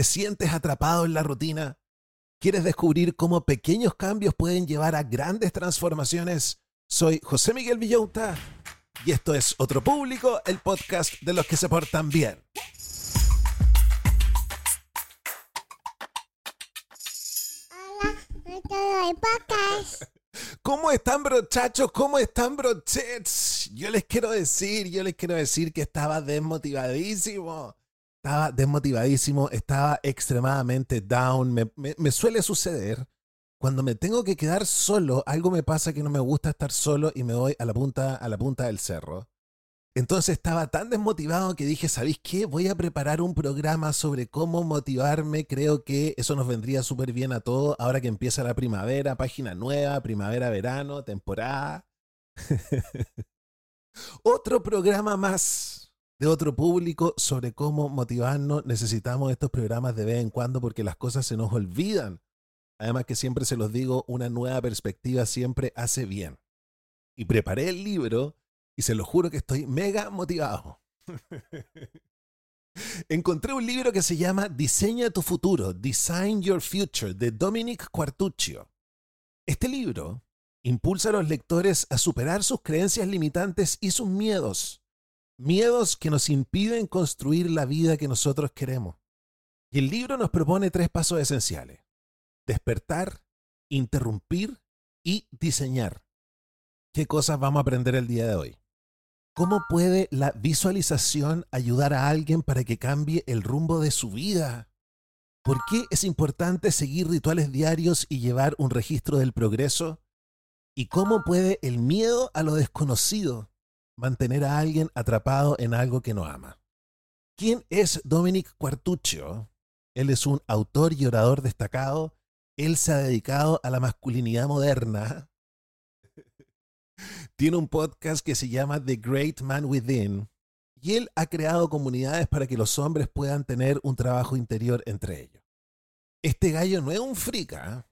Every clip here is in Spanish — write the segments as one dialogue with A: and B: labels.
A: ¿Te sientes atrapado en la rutina? ¿Quieres descubrir cómo pequeños cambios pueden llevar a grandes transformaciones? Soy José Miguel Villauta y esto es Otro Público, el podcast de los que se portan bien. ¿Cómo están, brochachos? ¿Cómo están, brochets? Yo les quiero decir, yo les quiero decir que estaba desmotivadísimo. Estaba desmotivadísimo, estaba extremadamente down. Me, me- suele suceder cuando me tengo que quedar solo, algo me pasa que no me gusta estar solo y me voy a la punta, a la punta del cerro. Entonces estaba tan desmotivado que dije, ¿sabéis qué? Voy a preparar un programa sobre cómo motivarme. Creo que eso nos vendría súper bien a todos ahora que empieza la primavera, página nueva, primavera-verano, temporada. Otro programa más de otro público sobre cómo motivarnos. Necesitamos estos programas de vez en cuando porque las cosas se nos olvidan. Además que siempre se los digo, una nueva perspectiva siempre hace bien. Y preparé el libro y se lo juro que estoy mega motivado. Encontré un libro que se llama Diseña tu futuro, Design Your Future, de Dominic Quartuccio. Este libro impulsa a los lectores a superar sus creencias limitantes y sus miedos. Miedos que nos impiden construir la vida que nosotros queremos. Y el libro nos propone tres pasos esenciales despertar, interrumpir y diseñar. ¿Qué cosas vamos a aprender el día de hoy? ¿Cómo puede la visualización ayudar a alguien para que cambie el rumbo de su vida? ¿Por qué es importante seguir rituales diarios y llevar un registro del progreso? ¿Y cómo puede el miedo a lo desconocido mantener a alguien atrapado en algo que no ama? ¿Quién es Dominic Quartuccio? Él es un autor y orador destacado él se ha dedicado a la masculinidad moderna. Tiene un podcast que se llama The Great Man Within y él ha creado comunidades para que los hombres puedan tener un trabajo interior entre ellos. Este gallo no es un frica, ¿eh?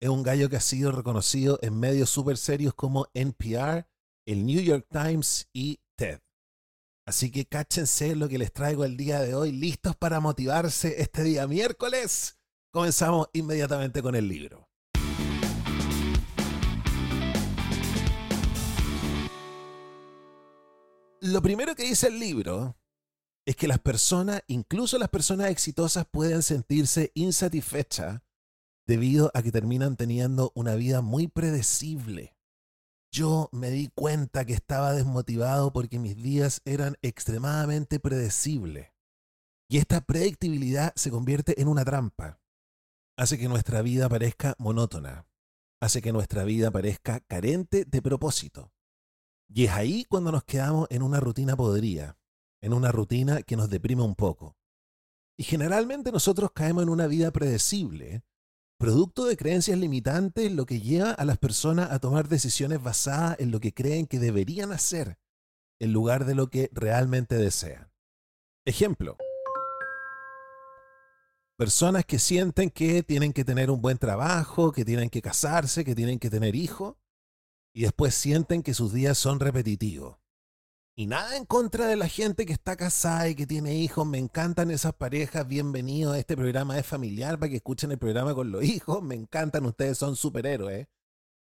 A: es un gallo que ha sido reconocido en medios súper serios como NPR, el New York Times y TED. Así que cáchense lo que les traigo el día de hoy, listos para motivarse este día miércoles. Comenzamos inmediatamente con el libro. Lo primero que dice el libro es que las personas, incluso las personas exitosas, pueden sentirse insatisfechas debido a que terminan teniendo una vida muy predecible. Yo me di cuenta que estaba desmotivado porque mis días eran extremadamente predecibles. Y esta predictibilidad se convierte en una trampa hace que nuestra vida parezca monótona, hace que nuestra vida parezca carente de propósito. Y es ahí cuando nos quedamos en una rutina podrida, en una rutina que nos deprime un poco. Y generalmente nosotros caemos en una vida predecible, producto de creencias limitantes, lo que lleva a las personas a tomar decisiones basadas en lo que creen que deberían hacer, en lugar de lo que realmente desean. Ejemplo. Personas que sienten que tienen que tener un buen trabajo, que tienen que casarse, que tienen que tener hijos, y después sienten que sus días son repetitivos. Y nada en contra de la gente que está casada y que tiene hijos. Me encantan esas parejas. Bienvenidos a este programa de familiar para que escuchen el programa con los hijos. Me encantan, ustedes son superhéroes.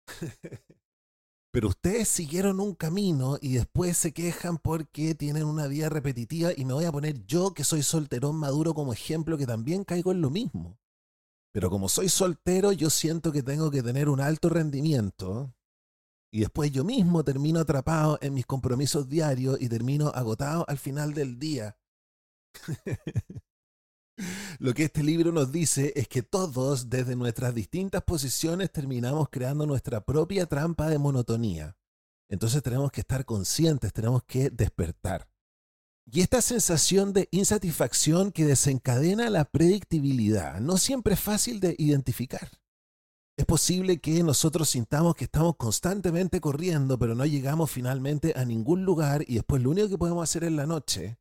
A: Pero ustedes siguieron un camino y después se quejan porque tienen una vida repetitiva y me voy a poner yo que soy solterón maduro como ejemplo que también caigo en lo mismo. Pero como soy soltero yo siento que tengo que tener un alto rendimiento y después yo mismo termino atrapado en mis compromisos diarios y termino agotado al final del día. Lo que este libro nos dice es que todos, desde nuestras distintas posiciones, terminamos creando nuestra propia trampa de monotonía. Entonces tenemos que estar conscientes, tenemos que despertar. Y esta sensación de insatisfacción que desencadena la predictibilidad no siempre es fácil de identificar. Es posible que nosotros sintamos que estamos constantemente corriendo, pero no llegamos finalmente a ningún lugar y después lo único que podemos hacer en la noche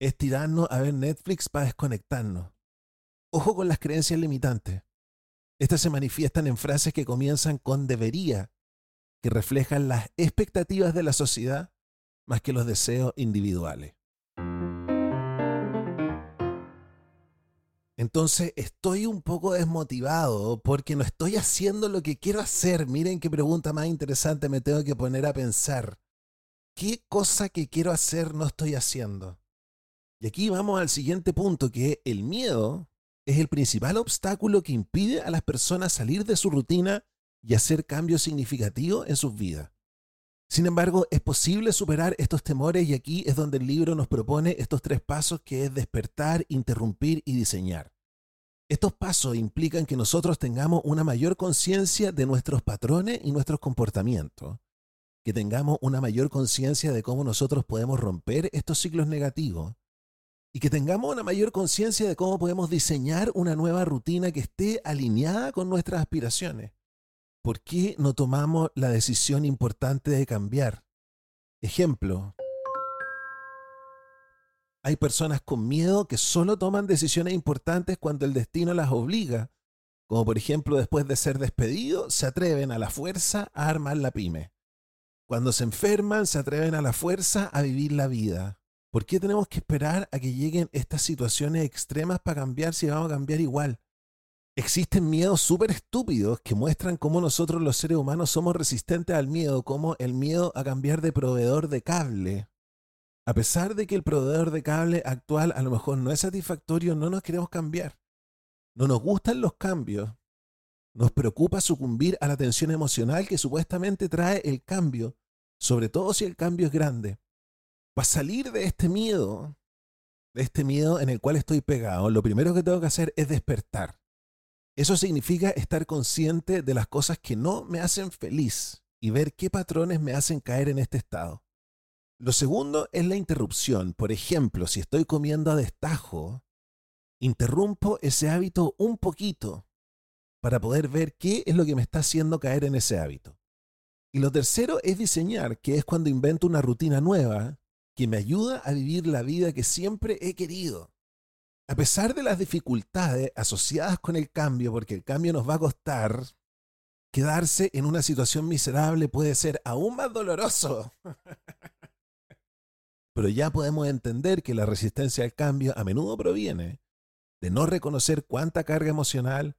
A: es tirarnos a ver Netflix para desconectarnos. Ojo con las creencias limitantes. Estas se manifiestan en frases que comienzan con debería, que reflejan las expectativas de la sociedad más que los deseos individuales. Entonces estoy un poco desmotivado porque no estoy haciendo lo que quiero hacer. Miren qué pregunta más interesante me tengo que poner a pensar. ¿Qué cosa que quiero hacer no estoy haciendo? Y aquí vamos al siguiente punto, que el miedo es el principal obstáculo que impide a las personas salir de su rutina y hacer cambios significativos en sus vidas. Sin embargo, es posible superar estos temores y aquí es donde el libro nos propone estos tres pasos que es despertar, interrumpir y diseñar. Estos pasos implican que nosotros tengamos una mayor conciencia de nuestros patrones y nuestros comportamientos, que tengamos una mayor conciencia de cómo nosotros podemos romper estos ciclos negativos y que tengamos una mayor conciencia de cómo podemos diseñar una nueva rutina que esté alineada con nuestras aspiraciones. ¿Por qué no tomamos la decisión importante de cambiar? Ejemplo, hay personas con miedo que solo toman decisiones importantes cuando el destino las obliga, como por ejemplo después de ser despedidos, se atreven a la fuerza a armar la pyme. Cuando se enferman, se atreven a la fuerza a vivir la vida. ¿Por qué tenemos que esperar a que lleguen estas situaciones extremas para cambiar si vamos a cambiar igual? Existen miedos súper estúpidos que muestran cómo nosotros los seres humanos somos resistentes al miedo, como el miedo a cambiar de proveedor de cable. A pesar de que el proveedor de cable actual a lo mejor no es satisfactorio, no nos queremos cambiar. No nos gustan los cambios. Nos preocupa sucumbir a la tensión emocional que supuestamente trae el cambio, sobre todo si el cambio es grande. Para salir de este miedo, de este miedo en el cual estoy pegado, lo primero que tengo que hacer es despertar. Eso significa estar consciente de las cosas que no me hacen feliz y ver qué patrones me hacen caer en este estado. Lo segundo es la interrupción. Por ejemplo, si estoy comiendo a destajo, interrumpo ese hábito un poquito para poder ver qué es lo que me está haciendo caer en ese hábito. Y lo tercero es diseñar, que es cuando invento una rutina nueva que me ayuda a vivir la vida que siempre he querido. A pesar de las dificultades asociadas con el cambio, porque el cambio nos va a costar, quedarse en una situación miserable puede ser aún más doloroso. Pero ya podemos entender que la resistencia al cambio a menudo proviene de no reconocer cuánta carga emocional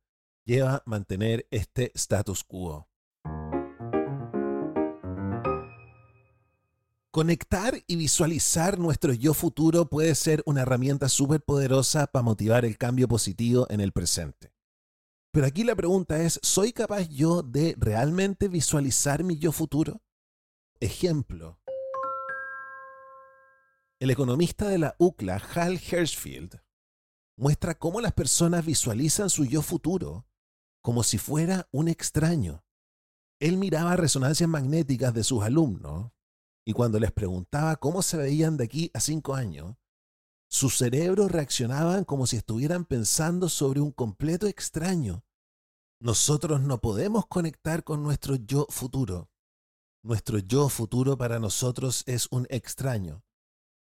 A: lleva mantener este status quo. Conectar y visualizar nuestro yo futuro puede ser una herramienta súper poderosa para motivar el cambio positivo en el presente. Pero aquí la pregunta es, ¿soy capaz yo de realmente visualizar mi yo futuro? Ejemplo. El economista de la UCLA, Hal Hershfield, muestra cómo las personas visualizan su yo futuro como si fuera un extraño. Él miraba resonancias magnéticas de sus alumnos y cuando les preguntaba cómo se veían de aquí a cinco años, sus cerebros reaccionaban como si estuvieran pensando sobre un completo extraño. Nosotros no podemos conectar con nuestro yo futuro. Nuestro yo futuro para nosotros es un extraño.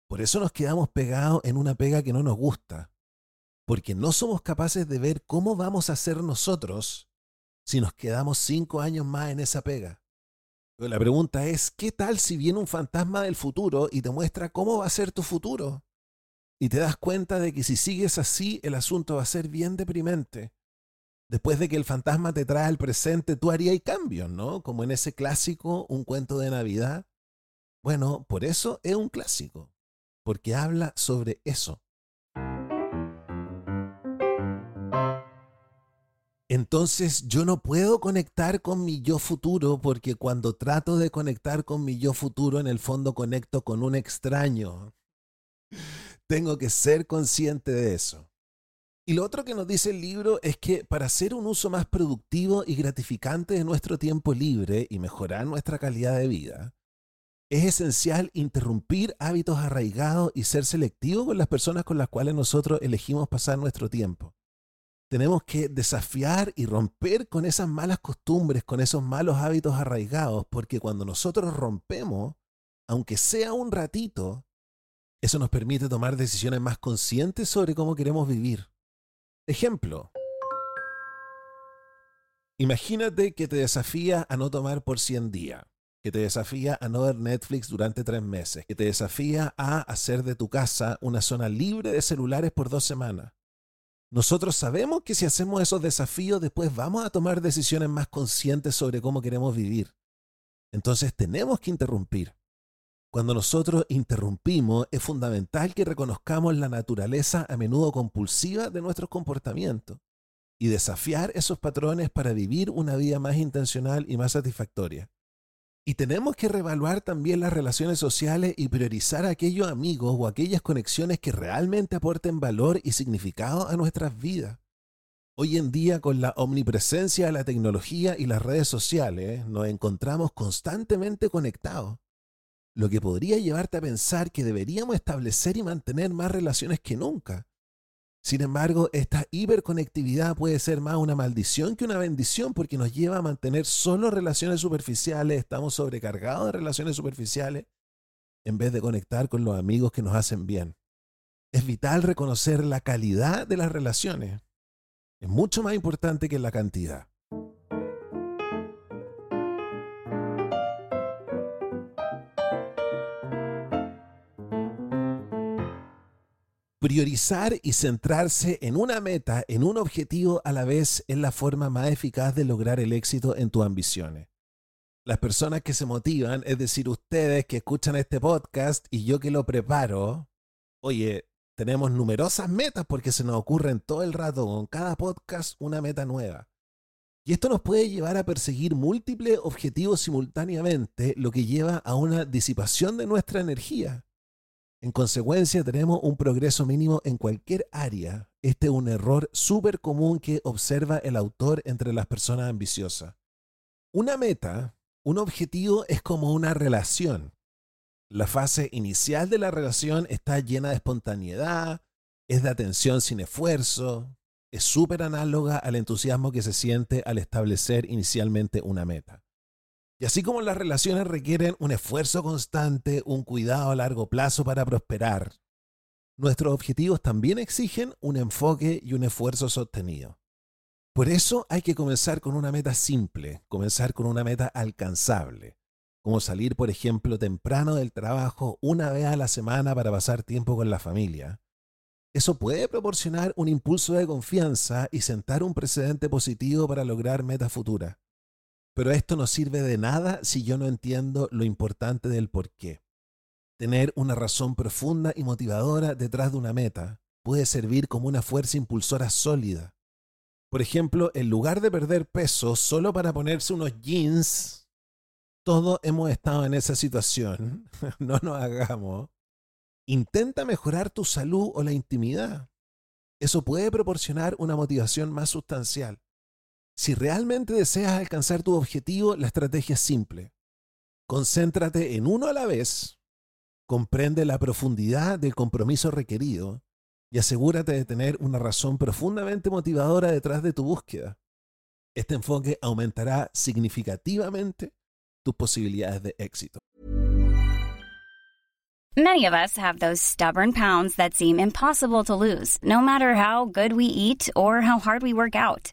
A: Por eso nos quedamos pegados en una pega que no nos gusta, porque no somos capaces de ver cómo vamos a ser nosotros si nos quedamos cinco años más en esa pega. La pregunta es, ¿qué tal si viene un fantasma del futuro y te muestra cómo va a ser tu futuro? Y te das cuenta de que si sigues así, el asunto va a ser bien deprimente. Después de que el fantasma te trae al presente, tú harías cambios, ¿no? Como en ese clásico, un cuento de Navidad. Bueno, por eso es un clásico, porque habla sobre eso. Entonces yo no puedo conectar con mi yo futuro porque cuando trato de conectar con mi yo futuro en el fondo conecto con un extraño. Tengo que ser consciente de eso. Y lo otro que nos dice el libro es que para hacer un uso más productivo y gratificante de nuestro tiempo libre y mejorar nuestra calidad de vida, es esencial interrumpir hábitos arraigados y ser selectivo con las personas con las cuales nosotros elegimos pasar nuestro tiempo tenemos que desafiar y romper con esas malas costumbres, con esos malos hábitos arraigados, porque cuando nosotros rompemos, aunque sea un ratito, eso nos permite tomar decisiones más conscientes sobre cómo queremos vivir. Ejemplo. Imagínate que te desafía a no tomar por 100 días, que te desafía a no ver Netflix durante tres meses, que te desafía a hacer de tu casa una zona libre de celulares por dos semanas nosotros sabemos que si hacemos esos desafíos, después vamos a tomar decisiones más conscientes sobre cómo queremos vivir. Entonces tenemos que interrumpir. Cuando nosotros interrumpimos, es fundamental que reconozcamos la naturaleza a menudo compulsiva de nuestros comportamientos y desafiar esos patrones para vivir una vida más intencional y más satisfactoria. Y tenemos que reevaluar también las relaciones sociales y priorizar a aquellos amigos o aquellas conexiones que realmente aporten valor y significado a nuestras vidas. Hoy en día, con la omnipresencia de la tecnología y las redes sociales, nos encontramos constantemente conectados, lo que podría llevarte a pensar que deberíamos establecer y mantener más relaciones que nunca. Sin embargo, esta hiperconectividad puede ser más una maldición que una bendición porque nos lleva a mantener solo relaciones superficiales, estamos sobrecargados de relaciones superficiales en vez de conectar con los amigos que nos hacen bien. Es vital reconocer la calidad de las relaciones. Es mucho más importante que la cantidad. Priorizar y centrarse en una meta, en un objetivo a la vez, es la forma más eficaz de lograr el éxito en tus ambiciones. Las personas que se motivan, es decir, ustedes que escuchan este podcast y yo que lo preparo, oye, tenemos numerosas metas porque se nos ocurren todo el rato con cada podcast una meta nueva. Y esto nos puede llevar a perseguir múltiples objetivos simultáneamente, lo que lleva a una disipación de nuestra energía. En consecuencia, tenemos un progreso mínimo en cualquier área. Este es un error súper común que observa el autor entre las personas ambiciosas. Una meta, un objetivo es como una relación. La fase inicial de la relación está llena de espontaneidad, es de atención sin esfuerzo, es súper análoga al entusiasmo que se siente al establecer inicialmente una meta. Y así como las relaciones requieren un esfuerzo constante, un cuidado a largo plazo para prosperar, nuestros objetivos también exigen un enfoque y un esfuerzo sostenido. Por eso hay que comenzar con una meta simple, comenzar con una meta alcanzable, como salir, por ejemplo, temprano del trabajo una vez a la semana para pasar tiempo con la familia. Eso puede proporcionar un impulso de confianza y sentar un precedente positivo para lograr metas futuras. Pero esto no sirve de nada si yo no entiendo lo importante del por qué. Tener una razón profunda y motivadora detrás de una meta puede servir como una fuerza impulsora sólida. Por ejemplo, en lugar de perder peso solo para ponerse unos jeans, todos hemos estado en esa situación. no nos hagamos. Intenta mejorar tu salud o la intimidad. Eso puede proporcionar una motivación más sustancial. Si realmente deseas alcanzar tu objetivo, la estrategia es simple. Concéntrate en uno a la vez, comprende la profundidad del compromiso requerido y asegúrate de tener una razón profundamente motivadora detrás de tu búsqueda. Este enfoque aumentará significativamente tus posibilidades de éxito.
B: Many of us have those stubborn pounds that seem impossible to lose, no matter how good we eat or how hard we work out.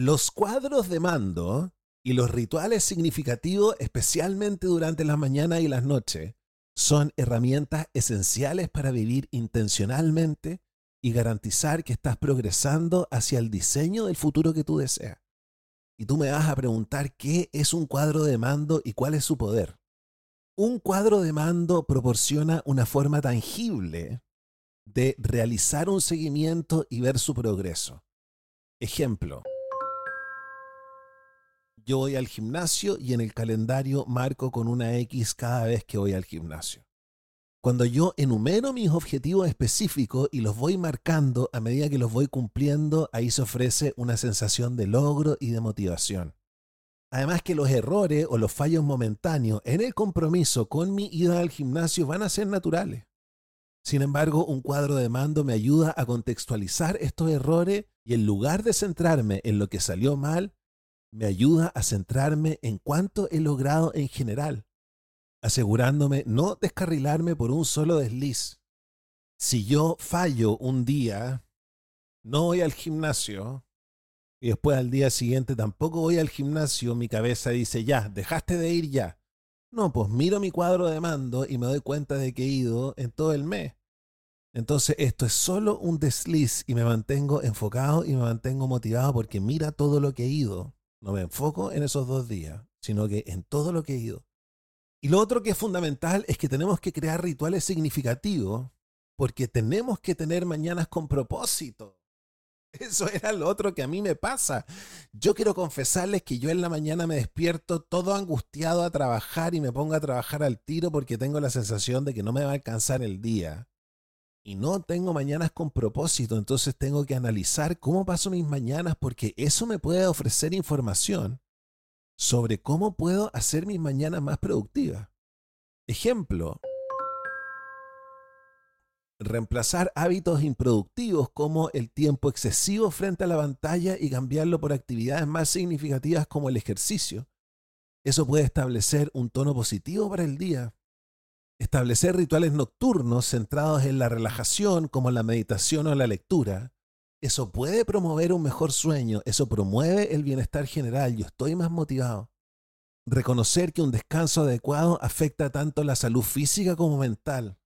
A: Los cuadros de mando y los rituales significativos, especialmente durante las mañanas y las noches, son herramientas esenciales para vivir intencionalmente y garantizar que estás progresando hacia el diseño del futuro que tú deseas. Y tú me vas a preguntar qué es un cuadro de mando y cuál es su poder. Un cuadro de mando proporciona una forma tangible de realizar un seguimiento y ver su progreso. Ejemplo. Yo voy al gimnasio y en el calendario marco con una X cada vez que voy al gimnasio. Cuando yo enumero mis objetivos específicos y los voy marcando a medida que los voy cumpliendo, ahí se ofrece una sensación de logro y de motivación. Además que los errores o los fallos momentáneos en el compromiso con mi ida al gimnasio van a ser naturales. Sin embargo, un cuadro de mando me ayuda a contextualizar estos errores y en lugar de centrarme en lo que salió mal, me ayuda a centrarme en cuánto he logrado en general, asegurándome no descarrilarme por un solo desliz. Si yo fallo un día, no voy al gimnasio y después al día siguiente tampoco voy al gimnasio, mi cabeza dice, ya, dejaste de ir ya. No, pues miro mi cuadro de mando y me doy cuenta de que he ido en todo el mes. Entonces esto es solo un desliz y me mantengo enfocado y me mantengo motivado porque mira todo lo que he ido. No me enfoco en esos dos días, sino que en todo lo que he ido. Y lo otro que es fundamental es que tenemos que crear rituales significativos porque tenemos que tener mañanas con propósito. Eso era lo otro que a mí me pasa. Yo quiero confesarles que yo en la mañana me despierto todo angustiado a trabajar y me pongo a trabajar al tiro porque tengo la sensación de que no me va a alcanzar el día. Y no tengo mañanas con propósito, entonces tengo que analizar cómo paso mis mañanas porque eso me puede ofrecer información sobre cómo puedo hacer mis mañanas más productivas. Ejemplo, reemplazar hábitos improductivos como el tiempo excesivo frente a la pantalla y cambiarlo por actividades más significativas como el ejercicio. Eso puede establecer un tono positivo para el día. Establecer rituales nocturnos centrados en la relajación como la meditación o la lectura. Eso puede promover un mejor sueño, eso promueve el bienestar general, yo estoy más motivado. Reconocer que un descanso adecuado afecta tanto la salud física como mental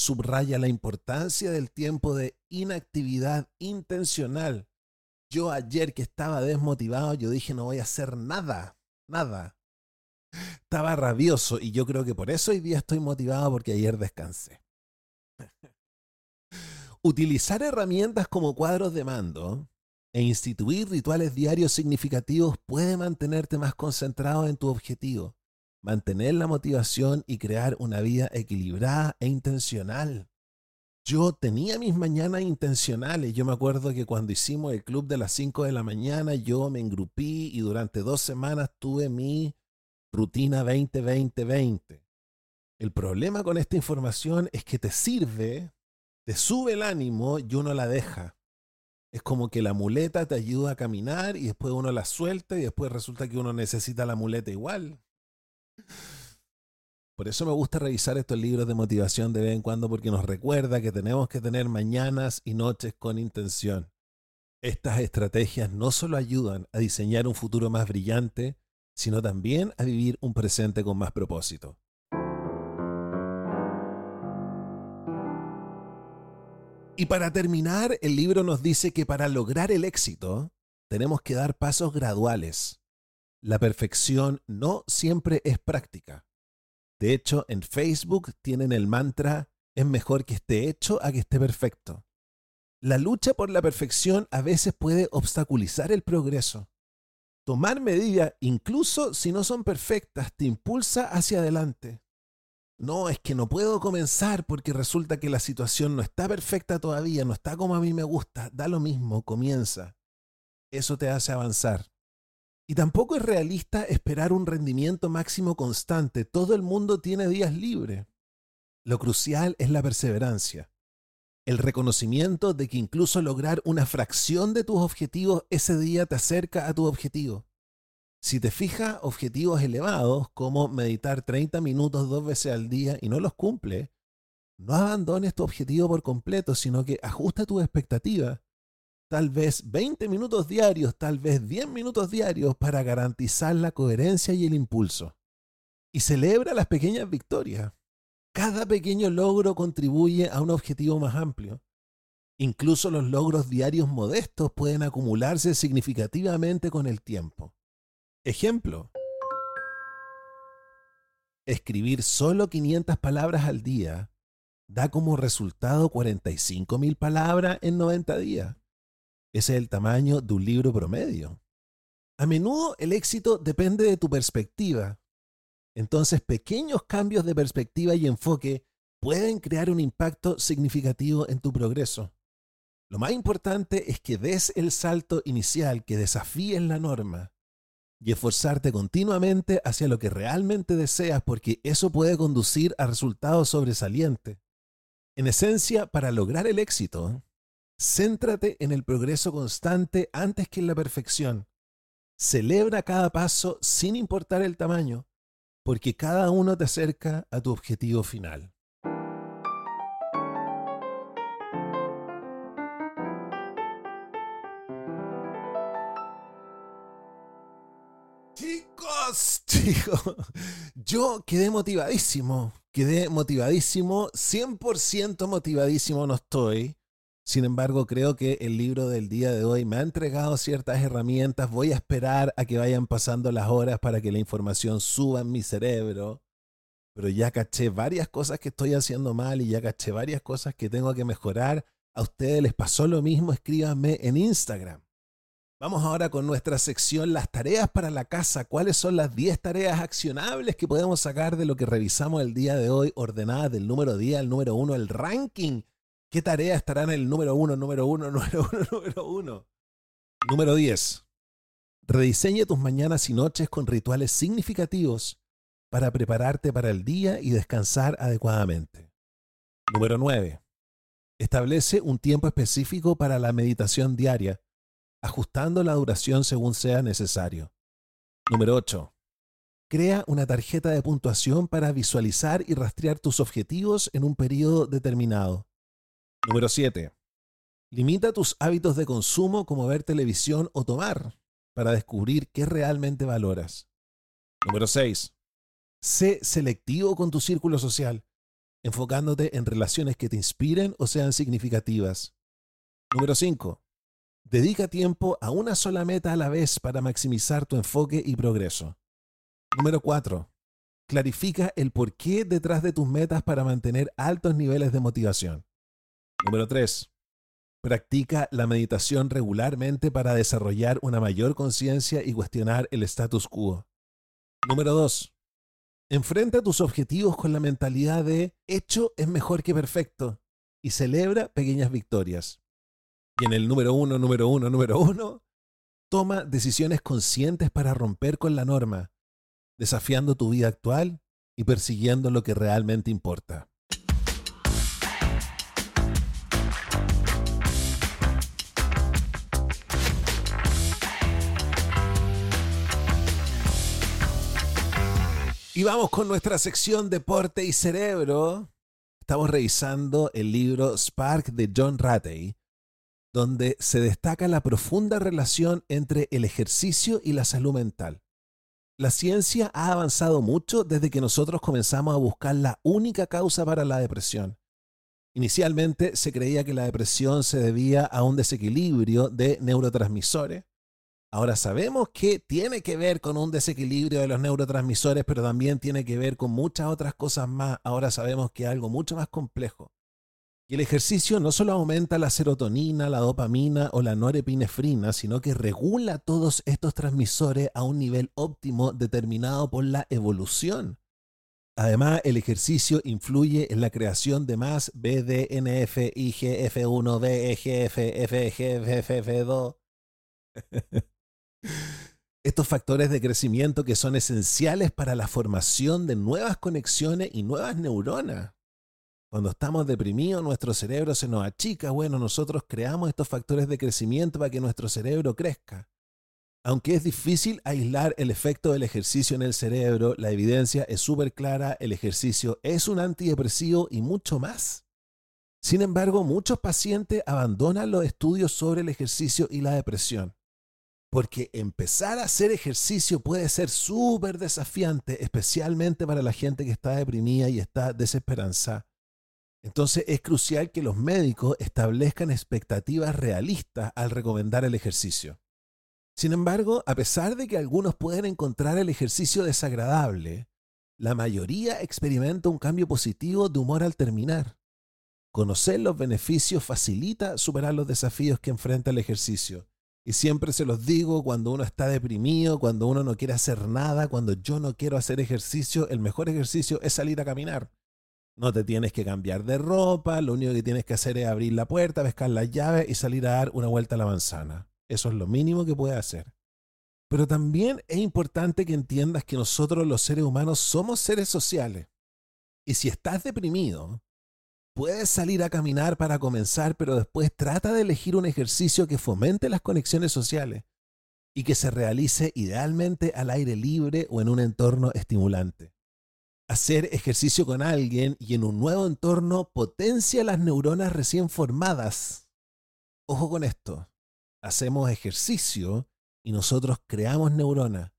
A: subraya la importancia del tiempo de inactividad intencional. Yo ayer que estaba desmotivado, yo dije no voy a hacer nada, nada. Estaba rabioso y yo creo que por eso hoy día estoy motivado porque ayer descansé. Utilizar herramientas como cuadros de mando e instituir rituales diarios significativos puede mantenerte más concentrado en tu objetivo mantener la motivación y crear una vida equilibrada e intencional. Yo tenía mis mañanas intencionales. Yo me acuerdo que cuando hicimos el club de las 5 de la mañana, yo me engrupí y durante dos semanas tuve mi rutina 20-20-20. El problema con esta información es que te sirve, te sube el ánimo y uno la deja. Es como que la muleta te ayuda a caminar y después uno la suelta y después resulta que uno necesita la muleta igual. Por eso me gusta revisar estos libros de motivación de vez en cuando porque nos recuerda que tenemos que tener mañanas y noches con intención. Estas estrategias no solo ayudan a diseñar un futuro más brillante, sino también a vivir un presente con más propósito. Y para terminar, el libro nos dice que para lograr el éxito tenemos que dar pasos graduales. La perfección no siempre es práctica. De hecho, en Facebook tienen el mantra, es mejor que esté hecho a que esté perfecto. La lucha por la perfección a veces puede obstaculizar el progreso. Tomar medidas, incluso si no son perfectas, te impulsa hacia adelante. No, es que no puedo comenzar porque resulta que la situación no está perfecta todavía, no está como a mí me gusta. Da lo mismo, comienza. Eso te hace avanzar. Y tampoco es realista esperar un rendimiento máximo constante. Todo el mundo tiene días libres. Lo crucial es la perseverancia. El reconocimiento de que incluso lograr una fracción de tus objetivos ese día te acerca a tu objetivo. Si te fijas objetivos elevados como meditar 30 minutos dos veces al día y no los cumple, no abandones tu objetivo por completo, sino que ajusta tus expectativas tal vez 20 minutos diarios, tal vez 10 minutos diarios para garantizar la coherencia y el impulso. Y celebra las pequeñas victorias. Cada pequeño logro contribuye a un objetivo más amplio. Incluso los logros diarios modestos pueden acumularse significativamente con el tiempo. Ejemplo. Escribir solo 500 palabras al día da como resultado 45.000 palabras en 90 días. Ese es el tamaño de un libro promedio. A menudo el éxito depende de tu perspectiva. Entonces pequeños cambios de perspectiva y enfoque pueden crear un impacto significativo en tu progreso. Lo más importante es que des el salto inicial, que desafíes la norma y esforzarte continuamente hacia lo que realmente deseas porque eso puede conducir a resultados sobresalientes. En esencia, para lograr el éxito, Céntrate en el progreso constante antes que en la perfección. Celebra cada paso sin importar el tamaño, porque cada uno te acerca a tu objetivo final. Chicos, chicos, yo quedé motivadísimo, quedé motivadísimo, 100% motivadísimo no estoy sin embargo, creo que el libro del día de hoy me ha entregado ciertas herramientas. Voy a esperar a que vayan pasando las horas para que la información suba en mi cerebro. Pero ya caché varias cosas que estoy haciendo mal y ya caché varias cosas que tengo que mejorar. A ustedes les pasó lo mismo, escríbanme en Instagram. Vamos ahora con nuestra sección Las tareas para la casa. ¿Cuáles son las 10 tareas accionables que podemos sacar de lo que revisamos el día de hoy, ordenadas del número 10 al número 1, el ranking ¿Qué tarea estará en el número uno, número uno, número uno, número uno? Número 10. Rediseña tus mañanas y noches con rituales significativos para prepararte para el día y descansar adecuadamente. Número 9. Establece un tiempo específico para la meditación diaria, ajustando la duración según sea necesario. Número 8. Crea una tarjeta de puntuación para visualizar y rastrear tus objetivos en un periodo determinado. Número 7. Limita tus hábitos de consumo como ver televisión o tomar para descubrir qué realmente valoras. Número 6. Sé selectivo con tu círculo social, enfocándote en relaciones que te inspiren o sean significativas. Número 5. Dedica tiempo a una sola meta a la vez para maximizar tu enfoque y progreso. Número 4. Clarifica el porqué detrás de tus metas para mantener altos niveles de motivación. Número 3. Practica la meditación regularmente para desarrollar una mayor conciencia y cuestionar el status quo. Número 2. Enfrenta tus objetivos con la mentalidad de hecho es mejor que perfecto y celebra pequeñas victorias. Y en el número 1, número 1, número 1, toma decisiones conscientes para romper con la norma, desafiando tu vida actual y persiguiendo lo que realmente importa. Y vamos con nuestra sección Deporte y Cerebro. Estamos revisando el libro Spark de John Ratey, donde se destaca la profunda relación entre el ejercicio y la salud mental. La ciencia ha avanzado mucho desde que nosotros comenzamos a buscar la única causa para la depresión. Inicialmente se creía que la depresión se debía a un desequilibrio de neurotransmisores. Ahora sabemos que tiene que ver con un desequilibrio de los neurotransmisores, pero también tiene que ver con muchas otras cosas más. Ahora sabemos que es algo mucho más complejo. Y el ejercicio no solo aumenta la serotonina, la dopamina o la norepinefrina, sino que regula todos estos transmisores a un nivel óptimo determinado por la evolución. Además, el ejercicio influye en la creación de más BDNF, IGF1, BEGF, FGF, 2 Estos factores de crecimiento que son esenciales para la formación de nuevas conexiones y nuevas neuronas. Cuando estamos deprimidos, nuestro cerebro se nos achica. Bueno, nosotros creamos estos factores de crecimiento para que nuestro cerebro crezca. Aunque es difícil aislar el efecto del ejercicio en el cerebro, la evidencia es súper clara, el ejercicio es un antidepresivo y mucho más. Sin embargo, muchos pacientes abandonan los estudios sobre el ejercicio y la depresión, porque empezar a hacer ejercicio puede ser súper desafiante, especialmente para la gente que está deprimida y está desesperanzada. Entonces es crucial que los médicos establezcan expectativas realistas al recomendar el ejercicio. Sin embargo, a pesar de que algunos pueden encontrar el ejercicio desagradable, la mayoría experimenta un cambio positivo de humor al terminar. Conocer los beneficios facilita superar los desafíos que enfrenta el ejercicio. Y siempre se los digo, cuando uno está deprimido, cuando uno no quiere hacer nada, cuando yo no quiero hacer ejercicio, el mejor ejercicio es salir a caminar. No te tienes que cambiar de ropa, lo único que tienes que hacer es abrir la puerta, pescar las llaves y salir a dar una vuelta a la manzana. Eso es lo mínimo que puede hacer. Pero también es importante que entiendas que nosotros los seres humanos somos seres sociales. Y si estás deprimido, puedes salir a caminar para comenzar, pero después trata de elegir un ejercicio que fomente las conexiones sociales y que se realice idealmente al aire libre o en un entorno estimulante. Hacer ejercicio con alguien y en un nuevo entorno potencia las neuronas recién formadas. Ojo con esto hacemos ejercicio y nosotros creamos neuronas.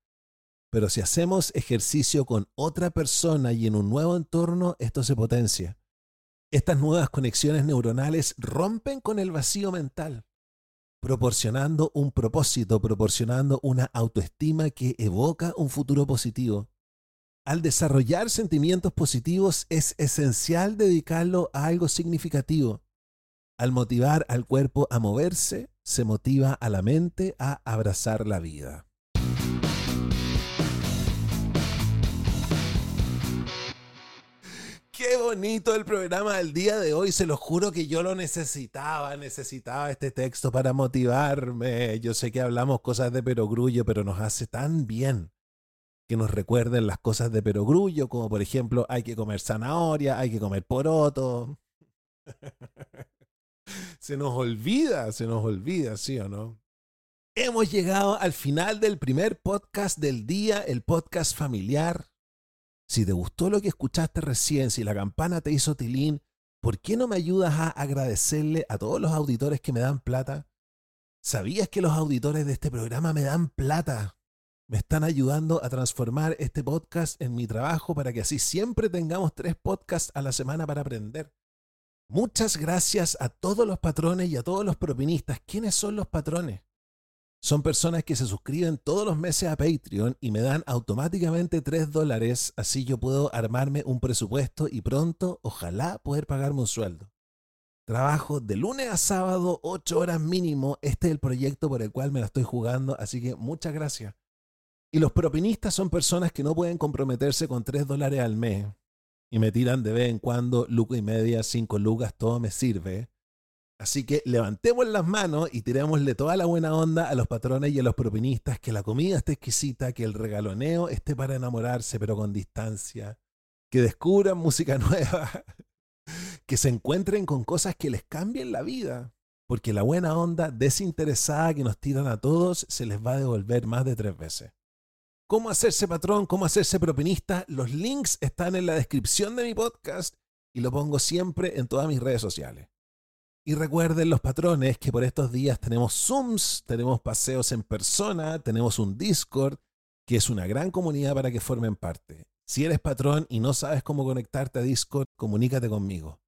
A: Pero si hacemos ejercicio con otra persona y en un nuevo entorno, esto se potencia. Estas nuevas conexiones neuronales rompen con el vacío mental, proporcionando un propósito, proporcionando una autoestima que evoca un futuro positivo. Al desarrollar sentimientos positivos es esencial dedicarlo a algo significativo. Al motivar al cuerpo a moverse, se motiva a la mente a abrazar la vida. Bonito el programa del día de hoy, se lo juro que yo lo necesitaba, necesitaba este texto para motivarme. Yo sé que hablamos cosas de perogrullo, pero nos hace tan bien que nos recuerden las cosas de perogrullo, como por ejemplo hay que comer zanahoria, hay que comer poroto. se nos olvida, se nos olvida, ¿sí o no? Hemos llegado al final del primer podcast del día, el podcast familiar. Si te gustó lo que escuchaste recién, si la campana te hizo tilín, ¿por qué no me ayudas a agradecerle a todos los auditores que me dan plata? ¿Sabías que los auditores de este programa me dan plata? Me están ayudando a transformar este podcast en mi trabajo para que así siempre tengamos tres podcasts a la semana para aprender. Muchas gracias a todos los patrones y a todos los propinistas. ¿Quiénes son los patrones? Son personas que se suscriben todos los meses a Patreon y me dan automáticamente 3 dólares, así yo puedo armarme un presupuesto y pronto, ojalá, poder pagarme un sueldo. Trabajo de lunes a sábado, 8 horas mínimo. Este es el proyecto por el cual me la estoy jugando, así que muchas gracias. Y los propinistas son personas que no pueden comprometerse con 3 dólares al mes y me tiran de vez en cuando luca y media, cinco lucas, todo me sirve. Así que levantemos las manos y tirémosle toda la buena onda a los patrones y a los propinistas, que la comida esté exquisita, que el regaloneo esté para enamorarse, pero con distancia, que descubran música nueva, que se encuentren con cosas que les cambien la vida, porque la buena onda desinteresada que nos tiran a todos se les va a devolver más de tres veces. Cómo hacerse patrón, cómo hacerse propinista. Los links están en la descripción de mi podcast y lo pongo siempre en todas mis redes sociales. Y recuerden los patrones que por estos días tenemos Zooms, tenemos paseos en persona, tenemos un Discord, que es una gran comunidad para que formen parte. Si eres patrón y no sabes cómo conectarte a Discord, comunícate conmigo.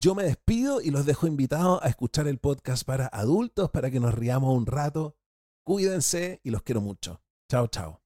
A: Yo me despido y los dejo invitados a escuchar el podcast para adultos para que nos riamos un rato. Cuídense y los quiero mucho. Chao, chao.